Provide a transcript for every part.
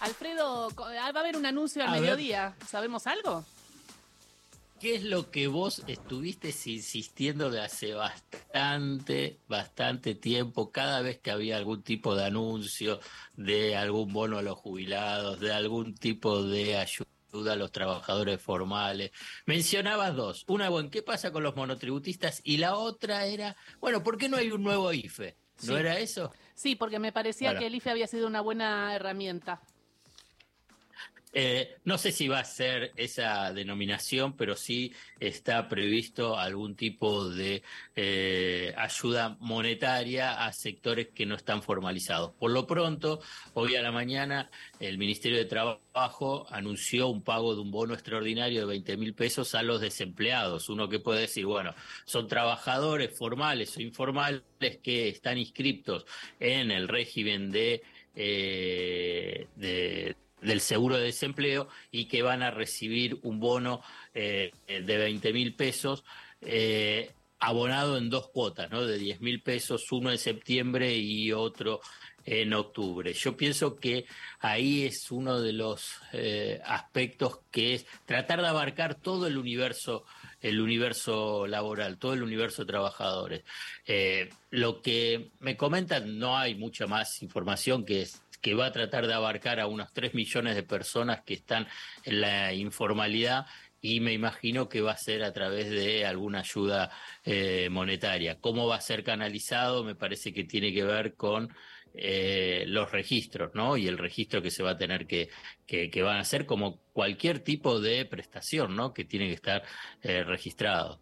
Alfredo, co- va a haber un anuncio al A ver. mediodía. ¿Sabemos algo? ¿Qué es lo que vos estuviste insistiendo de hace bastante, bastante tiempo, cada vez que había algún tipo de anuncio de algún bono a los jubilados, de algún tipo de ayuda a los trabajadores formales? Mencionabas dos. Una, bueno, ¿qué pasa con los monotributistas? Y la otra era, bueno, ¿por qué no hay un nuevo IFE? ¿No Sí. era eso? Sí, porque me parecía Bueno. que el IFE había sido una buena herramienta. Eh, no sé si va a ser esa denominación, pero sí está previsto algún tipo de eh, ayuda monetaria a sectores que no están formalizados. Por lo pronto, hoy a la mañana, el Ministerio de Trabajo anunció un pago de un bono extraordinario de 20 mil pesos a los desempleados. Uno que puede decir, bueno, son trabajadores formales o informales que están inscriptos en el régimen de, eh, de del seguro de desempleo y que van a recibir un bono eh, de 20 mil pesos eh, abonado en dos cuotas, ¿no? De 10 mil pesos, uno en septiembre y otro en octubre. Yo pienso que ahí es uno de los eh, aspectos que es tratar de abarcar todo el universo el universo laboral, todo el universo de trabajadores. Lo que me comentan, no hay mucha más información que es que va a tratar de abarcar a unos 3 millones de personas que están en la informalidad y me imagino que va a ser a través de alguna ayuda eh, monetaria. ¿Cómo va a ser canalizado? Me parece que tiene que ver con eh, los registros, ¿no? Y el registro que se va a tener que, que, que van a hacer como cualquier tipo de prestación, ¿no? Que tiene que estar eh, registrado.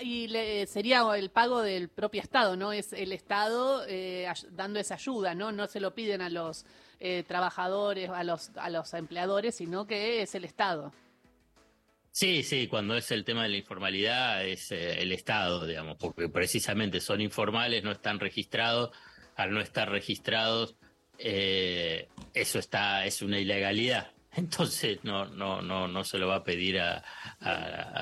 Y, le- sería el pago del propio Estado, ¿no? Es el Estado eh, dando esa ayuda, ¿no? No se lo piden a los eh, trabajadores, a los, a los empleadores, sino que es el Estado. Sí, sí, cuando es el tema de la informalidad es eh, el Estado, digamos, porque precisamente son informales, no están registrados, al no estar registrados, eh, eso está, es una ilegalidad. Entonces no, no, no, no se lo va a pedir a, a,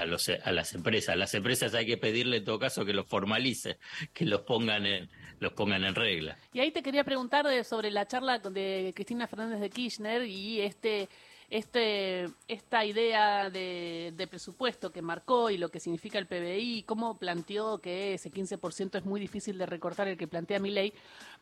a los, a las empresas. Las empresas hay que pedirle en todo caso que los formalicen, que los pongan en, los pongan en regla. Y ahí te quería preguntar de- sobre la charla de Cristina Fernández de Kirchner y este, este, esta idea de, presupuesto que marcó y lo que significa el PBI, cómo planteó que ese 15% es muy difícil de recortar el que plantea mi ley,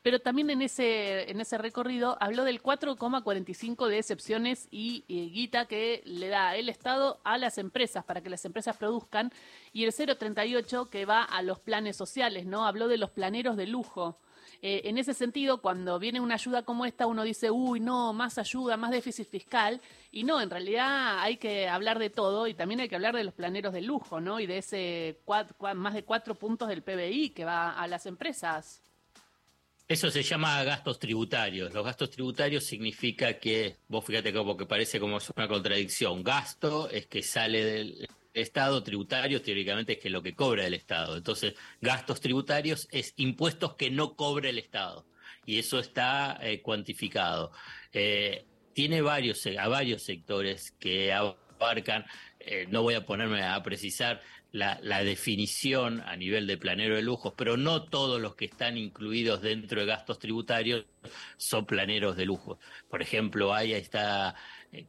pero también en ese, en ese recorrido habló del 4,45 de excepciones y, eh, guita que le da el Estado a las empresas para que las empresas produzcan y el 0,38 que va a los planes sociales, ¿no? Habló de los planeros de lujo. Eh, en ese sentido, cuando viene una ayuda como esta, uno dice, uy, no, más ayuda, más déficit fiscal. Y no, en realidad hay que hablar de todo y también hay que hablar de los planeros de lujo, ¿no? Y de ese cuat- cua- más de cuatro puntos del PBI que va a las empresas. Eso se llama gastos tributarios. Los gastos tributarios significa que, vos fíjate como que parece como una contradicción. Gasto es que sale del Estado, tributario teóricamente es que lo que cobra el Estado. Entonces, gastos tributarios es impuestos que no cobra el Estado. Y eso está eh, cuantificado. Eh, tiene varios, a varios sectores que abarcan, eh, no voy a ponerme a precisar la, definición a nivel de planero de lujos, pero no todos los que están incluidos dentro de gastos tributarios son planeros de lujo. Por ejemplo, ahí está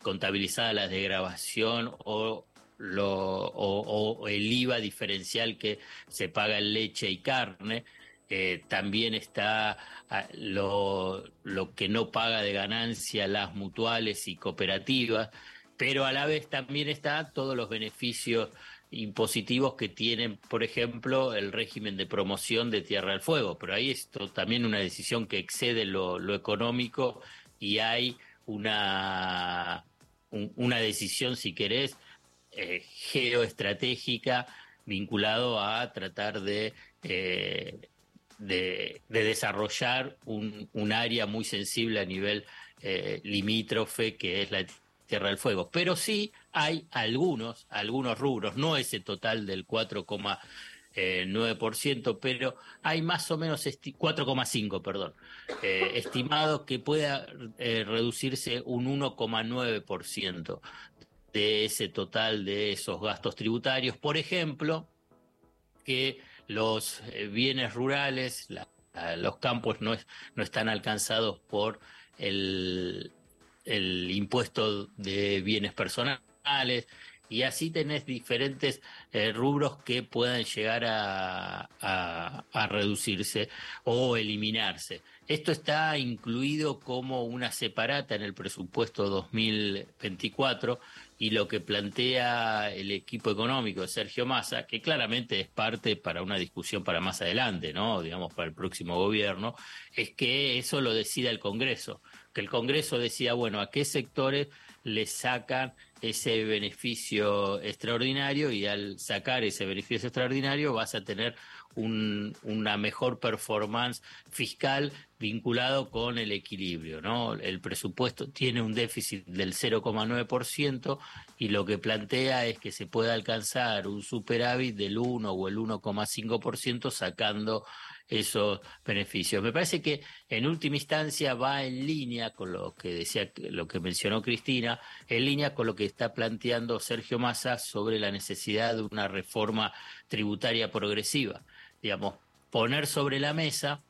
contabilizada la degravación o, lo, o, el IVA diferencial que se paga en leche y carne. Eh, también está ah, lo, lo que no paga de ganancia las mutuales y cooperativas, pero a la vez también está todos los beneficios impositivos que tienen, por ejemplo, el régimen de promoción de Tierra del Fuego. Pero ahí es también una decisión que excede lo, lo económico y hay una, un- una decisión, si querés, eh, geoestratégica vinculado a tratar de, eh, de, de desarrollar un, área muy sensible a nivel eh, limítrofe que es la Tierra del Fuego. Pero sí hay algunos, algunos rubros, no ese total del 4,9%, pero hay más o menos esti- 4,5, perdón, estimado que pueda reducirse un 1,9% de ese total de esos gastos tributarios. Por ejemplo, que los eh, bienes rurales, la- a- los campos no, es- no están alcanzados por el, impuesto de bienes personales, y así tenés diferentes eh, rubros que puedan llegar a, a, reducirse o eliminarse. Esto está incluido como una separata en el presupuesto 2024 y lo que plantea el equipo económico de Sergio Massa, que claramente es parte para una discusión para más adelante, ¿no? Digamos, para el próximo gobierno, es que eso lo decida el Congreso, que el Congreso decida, bueno, a qué sectores le sacan ese beneficio extraordinario y al sacar ese beneficio extraordinario vas a tener una mejor performance fiscal vinculado con el equilibrio, ¿no? El presupuesto tiene un déficit del 0,9% y lo que plantea es que se pueda alcanzar un superávit del 1 o el 1,5% sacando esos beneficios. Me parece que en última instancia va en línea con lo que decía, lo que mencionó Cristina, en línea con lo que está planteando Sergio Massa sobre la necesidad de una reforma tributaria progresiva. Digamos, poner sobre la mesa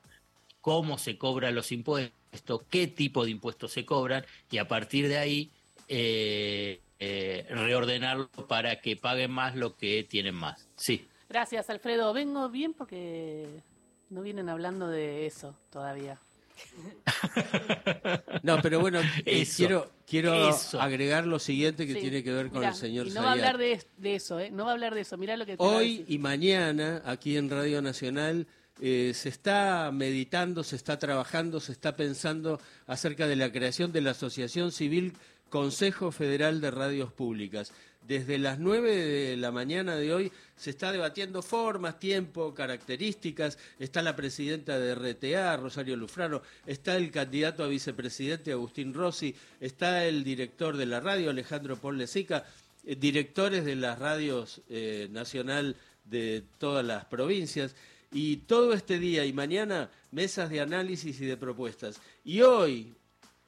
cómo se cobran los impuestos, qué tipo de impuestos se cobran y a partir de ahí eh, eh, reordenarlo para que paguen más lo que tienen más. Sí. Gracias, Alfredo. Vengo bien porque no vienen hablando de eso todavía. No, pero bueno, eh, quiero, quiero agregar lo siguiente que tiene que ver con el señor y no va a hablar de, eso, ¿eh? No va a hablar de eso. Mirá lo que Hoy y mañana, aquí en Radio Nacional, eh, se está meditando, se está trabajando, se está pensando acerca de la creación de la Asociación Civil Consejo Federal de Radios Públicas. Desde las 9 de la mañana de hoy se está debatiendo formas, tiempo, características. Está la presidenta de RTA, Rosario Lufrano, está el candidato a vicepresidente, Agustín Rossi, está el director de la radio, Alejandro Ponlecica, eh, directores de las radios eh, nacional de todas las provincias. Y todo este día y mañana, mesas de análisis y de propuestas. Y hoy,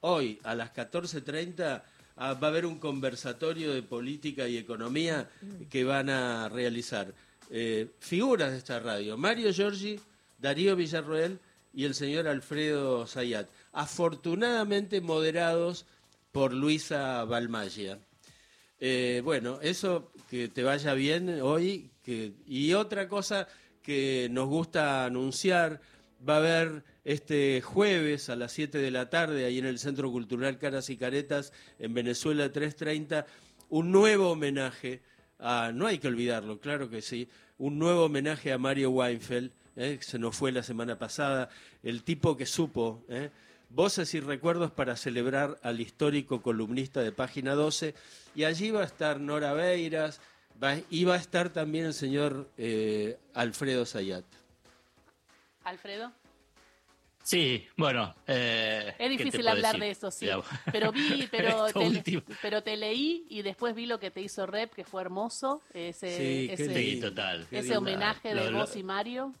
hoy, a las 14.30 Ah, va a haber un conversatorio de política y economía que van a realizar eh, figuras de esta radio, Mario Giorgi, Darío Villarroel y el señor Alfredo Zayat, afortunadamente moderados por Luisa Balmaglia. Eh, bueno, eso que te vaya bien hoy. Y otra cosa que nos gusta anunciar, va a haber este jueves a las 7 de la tarde, ahí en el Centro Cultural Caras y Caretas, en Venezuela 330, un nuevo homenaje a, no hay que olvidarlo, claro que sí, un nuevo homenaje a Mario Weinfeld, eh, se nos fue la semana pasada, el tipo que supo, eh, voces y recuerdos para celebrar al histórico columnista de Página 12, y allí va a estar Nora Beiras, y va a estar también el señor eh, Alfredo Sayat. Alfredo. Sí, bueno. Eh, es difícil hablar de eso, sí. Pero vi, pero te, pero te leí y después vi lo que te hizo Rep, que fue hermoso. Ese, ese, total. ese homenaje de vos y Mario.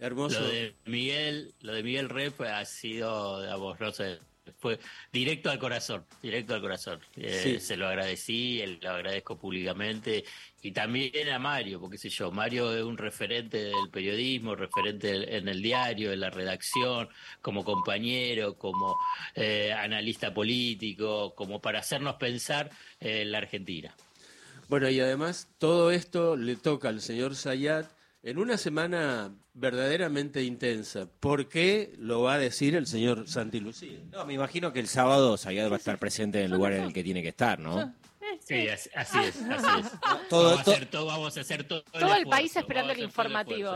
Hermoso. Lo de Miguel, lo de Miguel Rep ha sido, digamos, no sé, fue directo al corazón, directo al corazón. Eh, se lo agradecí, lo agradezco públicamente y también a Mario, porque sé yo, Mario es un referente del periodismo, referente en el diario, en la redacción, como compañero, como eh, analista político, como para hacernos pensar en la Argentina. Bueno, y además todo esto le toca al señor Sayat en una semana verdaderamente intensa. ¿Por qué lo va a decir el señor Santi Lucía? No, me imagino que el sábado Sayad va a estar presente en el lugar en el que tiene que estar, ¿no? Sí, así, es, así es. Todo, vamos, a hacer todo, vamos a hacer todo. Todo el, país esperando el informativo.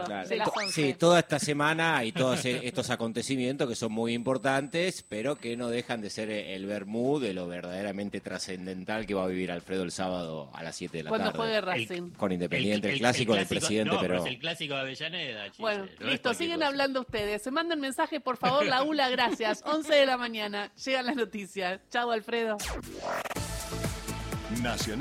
Sí, toda esta semana y todos e-, estos acontecimientos que son muy importantes, pero que no dejan de ser el vermú de lo verdaderamente trascendental que va a vivir Alfredo el sábado a las 7 de la tarde. Cuando juegue Racing. con Independiente, el, clásico del presidente, pero... el clásico de Avellaneda. bueno, listo, siguen hablando ustedes. Se mandan mensaje, por favor, la ULA, gracias. 11 de la mañana, llegan las noticias. Chao, Alfredo. Nacional.